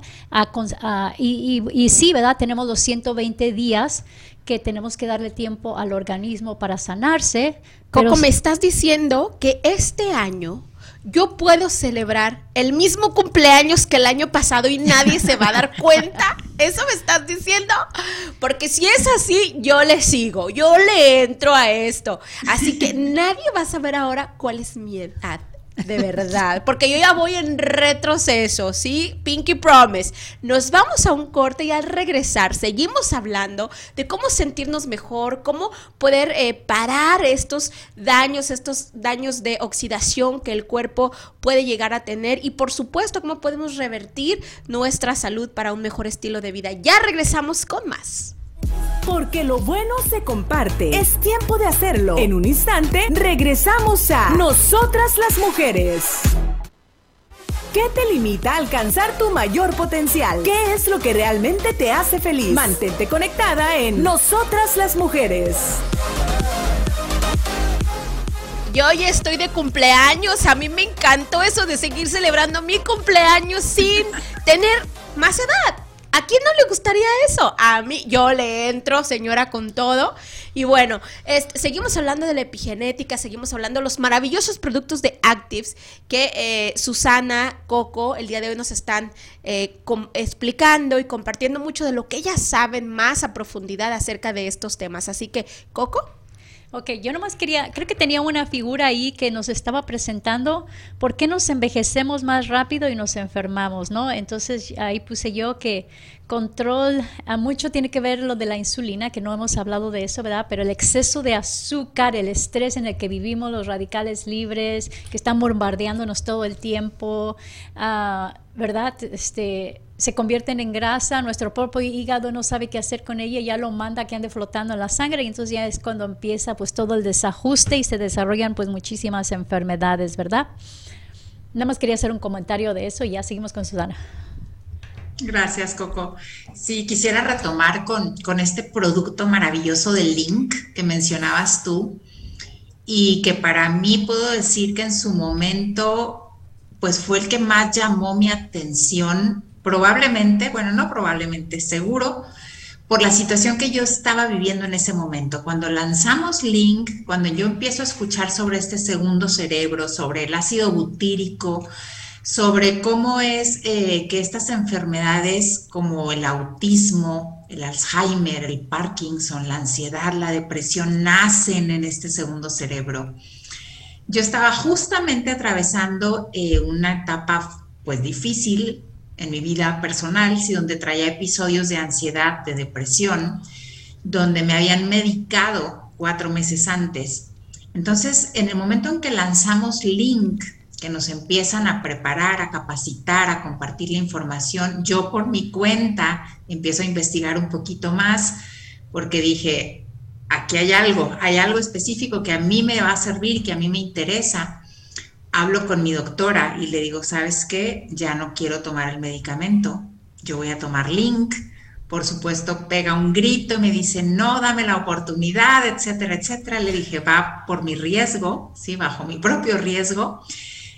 y, y, sí, ¿verdad? Tenemos los 120 días que tenemos que darle tiempo al organismo para sanarse. Coco, me estás diciendo que este año yo puedo celebrar el mismo cumpleaños que el año pasado y nadie se va a dar [laughs] cuenta. ¿Eso me estás diciendo? Porque si es así, yo le sigo, yo le entro a esto. Así que nadie va a saber ahora cuál es mi edad. De verdad, porque yo ya voy en retroceso, ¿sí? Pinky Promise. Nos vamos a un corte y al regresar seguimos hablando de cómo sentirnos mejor, cómo poder eh, parar estos daños, estos daños de oxidación que el cuerpo puede llegar a tener y por supuesto cómo podemos revertir nuestra salud para un mejor estilo de vida. Ya regresamos con más. Porque lo bueno se comparte. Es tiempo de hacerlo. En un instante regresamos a Nosotras las Mujeres. ¿Qué te limita a alcanzar tu mayor potencial? ¿Qué es lo que realmente te hace feliz? Mantente conectada en Nosotras las Mujeres. Yo ya estoy de cumpleaños. A mí me encantó eso de seguir celebrando mi cumpleaños sin tener más edad. ¿A quién no le gustaría eso? A mí, yo le entro, señora, con todo. Y bueno, seguimos hablando de la epigenética, seguimos hablando de los maravillosos productos de Actives que eh, Susana, Coco, el día de hoy nos están eh, explicando y compartiendo mucho de lo que ellas saben más a profundidad acerca de estos temas. Así que, Coco. Ok, yo nomás quería, creo que tenía una figura ahí que nos estaba presentando por qué nos envejecemos más rápido y nos enfermamos, ¿no? Entonces ahí puse yo que control, a mucho tiene que ver lo de la insulina, que no hemos hablado de eso, ¿verdad? Pero el exceso de azúcar, el estrés en el que vivimos, los radicales libres, que están bombardeándonos todo el tiempo, uh, ¿verdad? Este, se convierten en grasa, nuestro propio hígado no sabe qué hacer con ella, ya lo manda que ande flotando en la sangre y entonces ya es cuando empieza pues todo el desajuste y se desarrollan pues muchísimas enfermedades, ¿verdad? Nada más quería hacer un comentario de eso y ya seguimos con Susana. Gracias, Coco. Sí, quisiera retomar con, con este producto maravilloso del Link que mencionabas tú y que para mí puedo decir que en su momento pues fue el que más llamó mi atención probablemente, bueno, no probablemente, seguro, por la situación que yo estaba viviendo en ese momento. Cuando lanzamos Link, cuando yo empiezo a escuchar sobre este segundo cerebro, sobre el ácido butírico, sobre cómo es eh, que estas enfermedades como el autismo, el Alzheimer, el Parkinson, la ansiedad, la depresión nacen en este segundo cerebro. Yo estaba justamente atravesando eh, una etapa pues difícil en mi vida personal, sí, donde traía episodios de ansiedad, de depresión, donde me habían medicado cuatro meses antes. Entonces, en el momento en que lanzamos Link, que nos empiezan a preparar, a capacitar, a compartir la información, yo por mi cuenta empiezo a investigar un poquito más, porque dije, aquí hay algo, hay algo específico que a mí me va a servir, que a mí me interesa hablo con mi doctora y le digo, ¿sabes qué? Ya no quiero tomar el medicamento, yo voy a tomar Link. Por supuesto, pega un grito y me dice, no, dame la oportunidad, etcétera, etcétera. Le dije, va por mi riesgo, ¿sí? Bajo mi propio riesgo.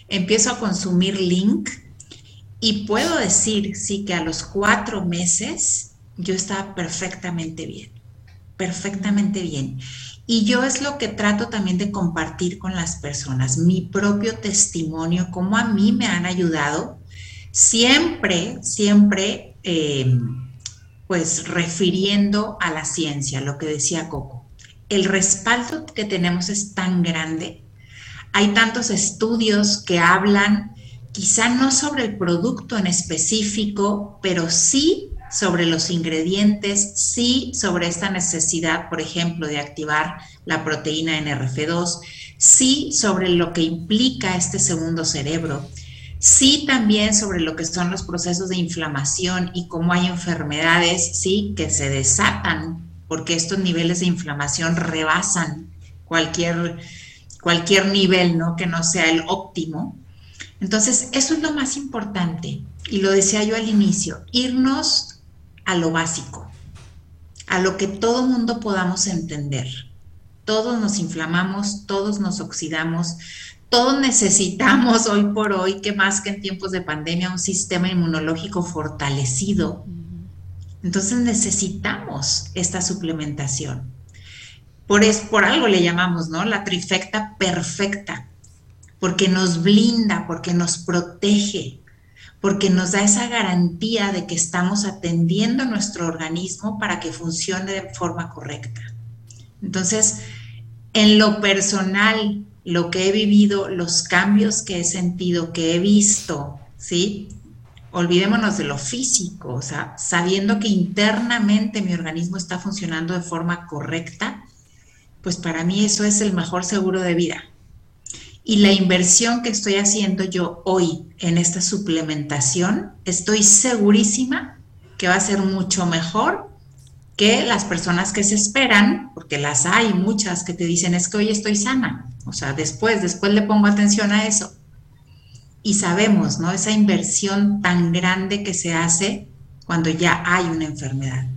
Empiezo a consumir Link y puedo decir, sí, que a los cuatro meses yo estaba perfectamente bien, perfectamente bien. Y yo es lo que trato también de compartir con las personas, mi propio testimonio, cómo a mí me han ayudado. Siempre, siempre, eh, pues refiriendo a la ciencia, lo que decía Coco. El respaldo que tenemos es tan grande. Hay tantos estudios que hablan quizá no sobre el producto en específico, pero sí sobre los ingredientes, sí sobre esta necesidad, por ejemplo, de activar la proteína NRF2, sí sobre lo que implica este segundo cerebro, sí también sobre lo que son los procesos de inflamación y cómo hay enfermedades, sí, que se desatan porque estos niveles de inflamación rebasan cualquier, cualquier nivel, ¿no? Que no sea el óptimo. Entonces, eso es lo más importante. Y lo decía yo al inicio, irnos a lo básico, a lo que todo mundo podamos entender. Todos nos inflamamos, todos nos oxidamos, todos necesitamos [laughs] hoy por hoy, que más que en tiempos de pandemia, un sistema inmunológico fortalecido. Entonces necesitamos esta suplementación. Por, es, por algo le llamamos, ¿no? La trifecta perfecta porque nos blinda, porque nos protege, porque nos da esa garantía de que estamos atendiendo nuestro organismo para que funcione de forma correcta. Entonces, en lo personal, lo que he vivido, los cambios que he sentido, que he visto, ¿sí? Olvidémonos de lo físico, sabiendo que internamente mi organismo está funcionando de forma correcta, pues para mí eso es el mejor seguro de vida. Y la inversión que estoy haciendo yo hoy en esta suplementación, estoy segurísima que va a ser mucho mejor que las personas que se esperan, porque las hay muchas que te dicen es que hoy estoy sana. O sea, después, después le pongo atención a eso. Y sabemos, ¿no? Esa inversión tan grande que se hace cuando ya hay una enfermedad.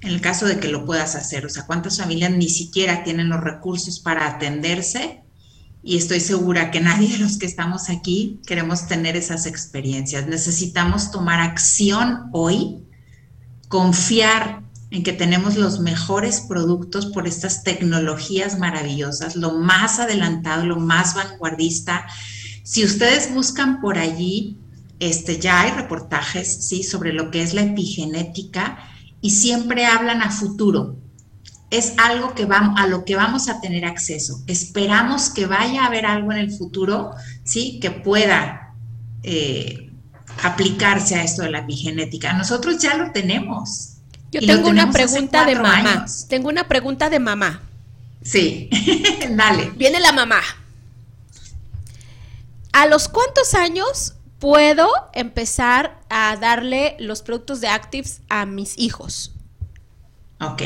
En el caso de que lo puedas hacer, o sea, ¿cuántas familias ni siquiera tienen los recursos para atenderse y estoy segura que nadie de los que estamos aquí queremos tener esas experiencias. Necesitamos tomar acción hoy, confiar en que tenemos los mejores productos por estas tecnologías maravillosas, lo más adelantado, lo más vanguardista. Si ustedes buscan por allí, este, ya hay reportajes ¿sí? sobre lo que es la epigenética y siempre hablan a futuro, es algo que vamos, a lo que vamos a tener acceso. Esperamos que vaya a haber algo en el futuro, ¿sí? Que pueda eh, aplicarse a esto de la epigenética. Nosotros ya lo tenemos. Yo tengo una pregunta de mamá. Tengo una pregunta de mamá. Sí, [laughs] dale. Viene la mamá. ¿A los cuántos años puedo empezar a darle los productos de Actives a mis hijos? Ok.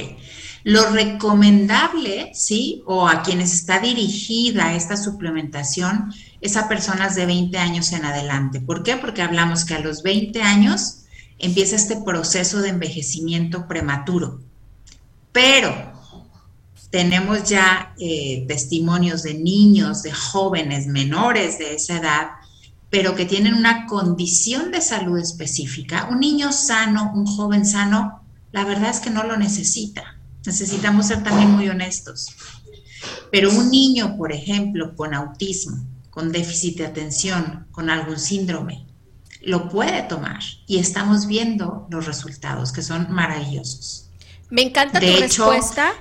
Lo recomendable, ¿sí? O a quienes está dirigida esta suplementación es a personas de 20 años en adelante. ¿Por qué? Porque hablamos que a los 20 años empieza este proceso de envejecimiento prematuro. Pero tenemos ya eh, testimonios de niños, de jóvenes menores de esa edad, pero que tienen una condición de salud específica. Un niño sano, un joven sano, la verdad es que no lo necesita. Necesitamos ser también muy honestos. Pero un niño, por ejemplo, con autismo, con déficit de atención, con algún síndrome, lo puede tomar y estamos viendo los resultados que son maravillosos. Me encanta tu respuesta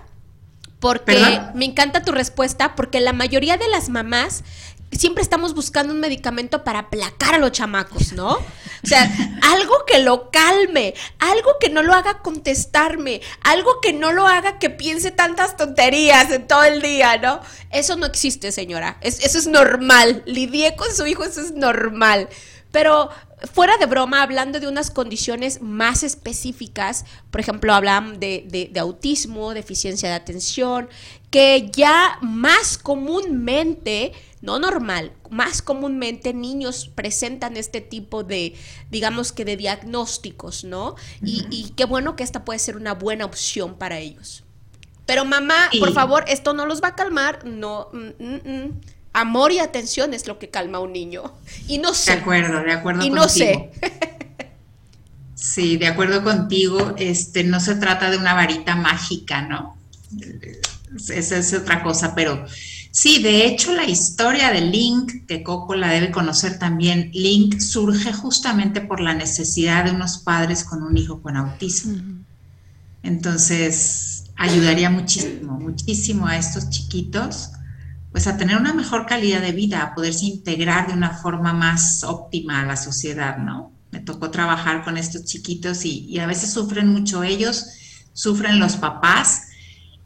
porque me encanta tu respuesta porque la mayoría de las mamás siempre estamos buscando un medicamento para aplacar a los chamacos, ¿no? O sea, algo que lo calme, algo que no lo haga contestarme, algo que no lo haga que piense tantas tonterías en todo el día, ¿no? Eso no existe, señora. eso es normal. Lidié con su hijo, eso es normal. Pero fuera de broma, hablando de unas condiciones más específicas, por ejemplo, hablan de, de, autismo, deficiencia de atención, que ya más comúnmente no normal, más comúnmente niños presentan este tipo de, digamos que de diagnósticos, ¿no? y, qué bueno que esta puede ser una buena opción para ellos. Pero mamá, por favor, esto no los va a calmar, no. Mm, mm, mm. Amor y atención es lo que calma a un niño. Y no sé. De acuerdo, de acuerdo y no sé. sí, de acuerdo contigo. Este, no se trata de una varita mágica, ¿no? Esa es otra cosa, pero Sí, de hecho la historia de Link, que Coco la debe conocer también, Link surge justamente por la necesidad de unos padres con un hijo con autismo. Entonces, ayudaría muchísimo, muchísimo a estos chiquitos, pues a tener una mejor calidad de vida, a poderse integrar de una forma más óptima a la sociedad, ¿no? Me tocó trabajar con estos chiquitos y, a veces sufren mucho ellos, sufren los papás,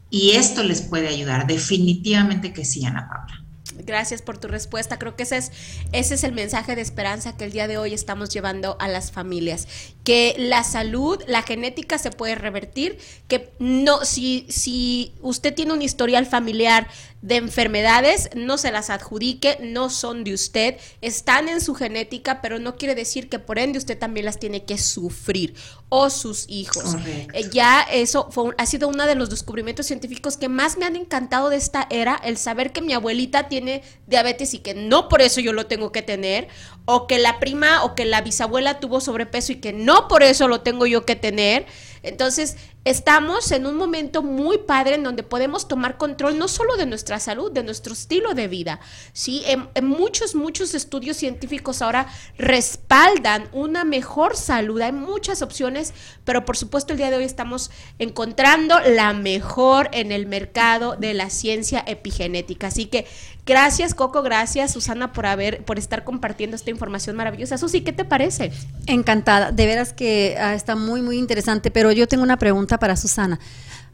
y esto les puede ayudar, definitivamente que sí, Ana Paula. Gracias por tu respuesta. Creo que ese es, ese es el mensaje de esperanza que el día de hoy estamos llevando a las familias. Que la salud, la genética se puede revertir, que no, si, si usted tiene un historial familiar de enfermedades, no se las adjudique, no son de usted, están en su genética, pero no quiere decir que por ende usted también las tiene que sufrir o sus hijos. Eh, ya eso fue, ha sido uno de los descubrimientos científicos que más me han encantado de esta era, el saber que mi abuelita tiene diabetes y que no por eso yo lo tengo que tener, o que la prima o que la bisabuela tuvo sobrepeso y que no por eso lo tengo yo que tener. Entonces, estamos en un momento muy padre en donde podemos tomar control no solo de nuestra salud, de nuestro estilo de vida. ¿sí? En, muchos, muchos estudios científicos ahora respaldan una mejor salud. Hay muchas opciones, pero por supuesto el día de hoy estamos encontrando la mejor en el mercado de la ciencia epigenética. Así que gracias Coco, gracias Susana por haber, por estar compartiendo esta información maravillosa. Susi, ¿qué te parece? Encantada, de veras que ah, está muy, muy interesante, pero yo tengo una pregunta para Susana.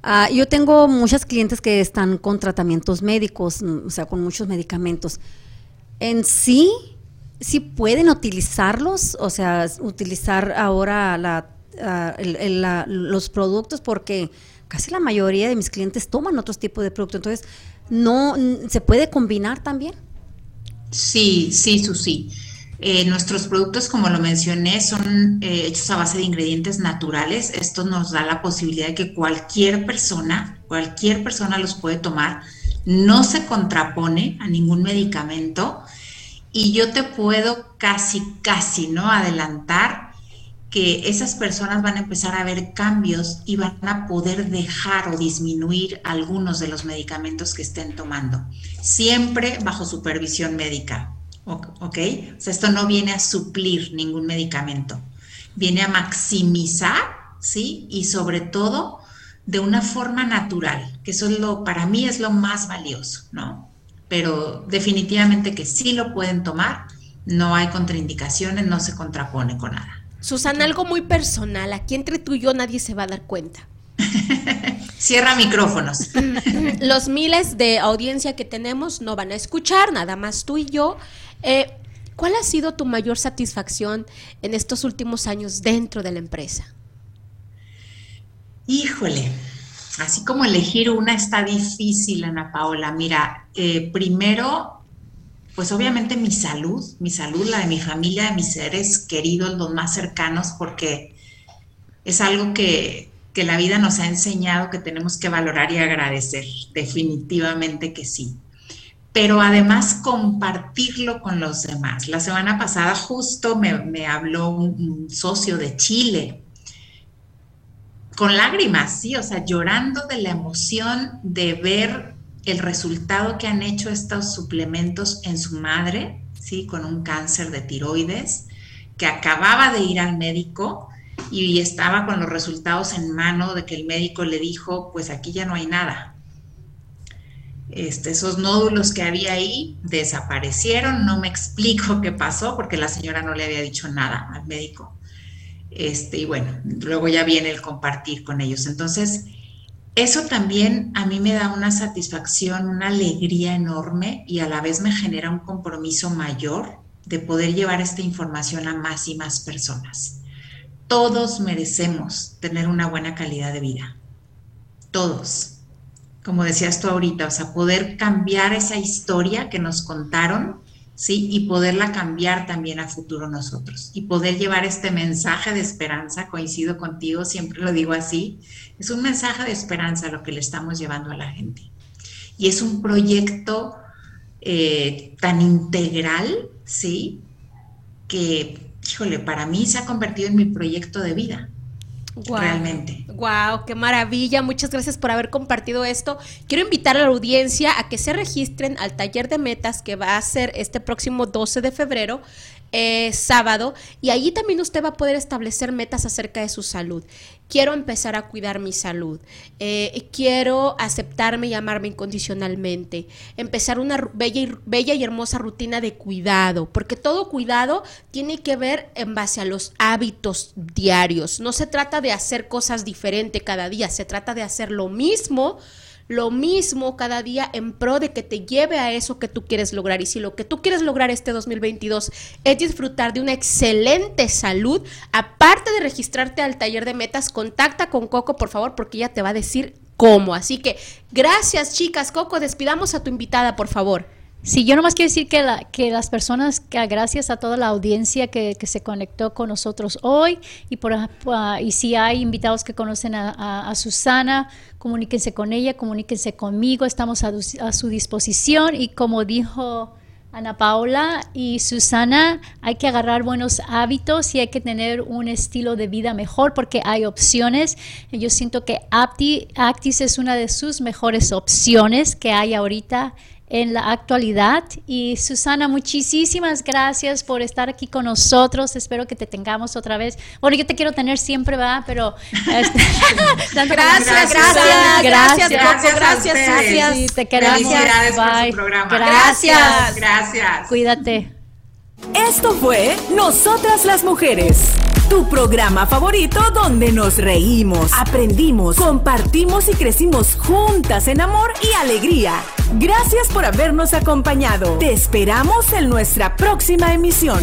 Ah, yo tengo muchas clientes que están con tratamientos médicos, mm, o sea, con muchos medicamentos. En sí, sí pueden utilizarlos, o sea, utilizar ahora la, ah, los productos porque casi la mayoría de mis clientes toman otros tipos de productos. Entonces, no se puede combinar también. Sí, sí, Susi. Eh, nuestros productos, como lo mencioné, son eh, hechos a base de ingredientes naturales. Esto nos da la posibilidad de que cualquier persona, cualquier persona los puede tomar. No se contrapone a ningún medicamento y yo te puedo casi, casi, ¿no? Adelantar que esas personas van a empezar a ver cambios y van a poder dejar o disminuir algunos de los medicamentos que estén tomando, siempre bajo supervisión médica. ¿ok? O sea, esto no viene a suplir ningún medicamento, viene a maximizar, ¿sí? Y sobre todo de una forma natural, que eso es lo, para mí es lo más valioso, ¿no? Pero definitivamente que sí lo pueden tomar, no hay contraindicaciones, no se contrapone con nada. Susana, algo muy personal, aquí entre tú y yo nadie se va a dar cuenta. [laughs] Cierra micrófonos. [laughs] Los miles de audiencia que tenemos no van a escuchar, nada más tú y yo. Eh, ¿Cuál ha sido tu mayor satisfacción en estos últimos años dentro de la empresa? Híjole, así como elegir una está difícil, Ana Paola. Mira, eh, primero, pues obviamente mi salud, mi salud, la de mi familia, de mis seres queridos, los más cercanos, porque es algo que, que la vida nos ha enseñado que tenemos que valorar y agradecer. Definitivamente que sí pero además compartirlo con los demás. La semana pasada justo me, habló un, socio de Chile, con lágrimas, sí, o sea, llorando de la emoción de ver el resultado que han hecho estos suplementos en su madre, sí, con un cáncer de tiroides, que acababa de ir al médico y estaba con los resultados en mano de que el médico le dijo, pues aquí ya no hay nada, este, esos nódulos que había ahí desaparecieron, no me explico qué pasó porque la señora no le había dicho nada al médico. Este, y bueno, luego ya viene el compartir con ellos. Entonces, eso también a mí me da una satisfacción, una alegría enorme y a la vez me genera un compromiso mayor de poder llevar esta información a más y más personas. Todos merecemos tener una buena calidad de vida. Todos como decías tú ahorita, o sea, poder cambiar esa historia que nos contaron, ¿sí? Y poderla cambiar también a futuro nosotros. Y poder llevar este mensaje de esperanza, coincido contigo, siempre lo digo así, es un mensaje de esperanza lo que le estamos llevando a la gente. Y es un proyecto eh, tan integral, ¿sí? Que, híjole, para mí se ha convertido en mi proyecto de vida. Realmente. Wow, qué maravilla. Muchas gracias por haber compartido esto. Quiero invitar a la audiencia a que se registren al taller de metas que va a ser este próximo 12 de febrero. Eh, sábado y allí también usted va a poder establecer metas acerca de su salud. Quiero empezar a cuidar mi salud. Eh, quiero aceptarme y amarme incondicionalmente. Empezar una bella bella y hermosa rutina de cuidado, porque todo cuidado tiene que ver en base a los hábitos diarios. No se trata de hacer cosas diferentes cada día, se trata de hacer lo mismo lo mismo cada día en pro de que te lleve a eso que tú quieres lograr. Y si lo que tú quieres lograr este 2022 es disfrutar de una excelente salud, aparte de registrarte al taller de metas, contacta con Coco, por favor, porque ella te va a decir cómo. Así que gracias, chicas. Coco, despidamos a tu invitada, por favor. Sí, yo nomás quiero decir que, la, que las personas, que gracias a toda la audiencia que, se conectó con nosotros hoy y, por, ah, y si hay invitados que conocen a, Susana, comuníquense con ella, comuníquense conmigo, estamos a, a su disposición y como dijo Ana Paula y Susana, hay que agarrar buenos hábitos y hay que tener un estilo de vida mejor porque hay opciones. Yo siento que Actis es una de sus mejores opciones que hay ahorita en la actualidad. Y Susana, muchísimas gracias por estar aquí con nosotros. Espero que te tengamos otra vez. Bueno, yo te quiero tener siempre, ¿verdad? Pero... Este, [laughs] gracias, gracias, gracias, gracias, gracias, gracias, te queremos. Felicidades Bye. programa. Gracias. Gracias. Cuídate. Esto fue Nosotras las Mujeres tu programa favorito donde nos reímos, aprendimos, compartimos y crecimos juntas en amor y alegría. Gracias por habernos acompañado. Te esperamos en nuestra próxima emisión.